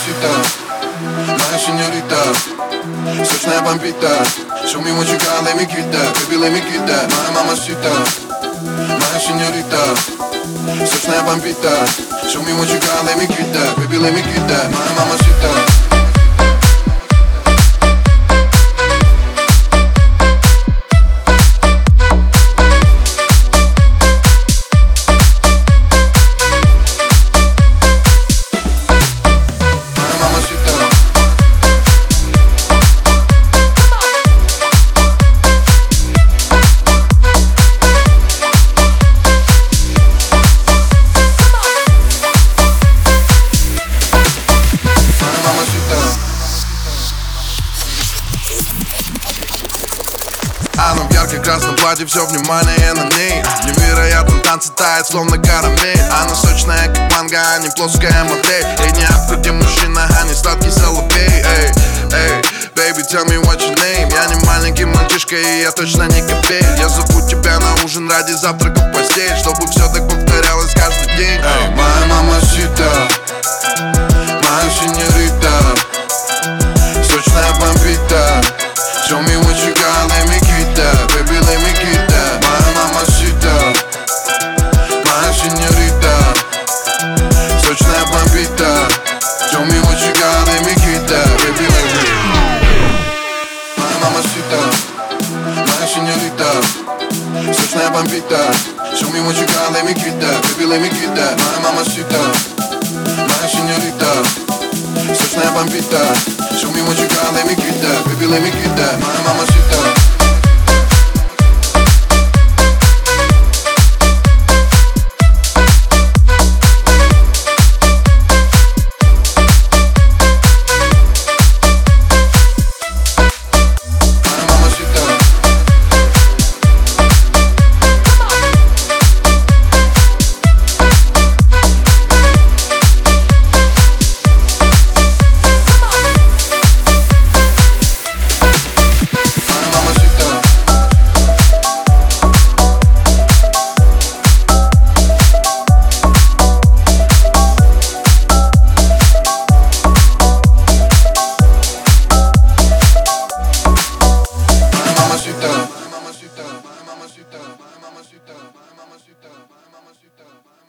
senhorita, my senhorita, sexy bambita, show me what you got, let me get that, baby let me get that, my mamacita, my senhorita, sexy bambita, show me what you got, let me get that, baby let me get that, my mamacita. Она в ярко-красном платье, все внимание на ней. Невероятно танцы тает, словно карамель. Она сочная, как манго, а не плоская модель. Ей не авто, где мужчина, а не сладкий соловей Эй, эй, baby, tell me what your name. Я не маленький мальчишка, и я точно не копей Я зову тебя на ужин ради завтрака в постель Чтобы все так повторялось каждый день. Эй, моя мамасита, моя señorita, my señorita, a bambita. Show me what you got, let me get that, baby, let me get that, my mamacita, my señorita, sexy bambita. Show me what you got, let me get that, baby, let me get that, my mamacita. mamacita, mamacita, mamacita, mamacita.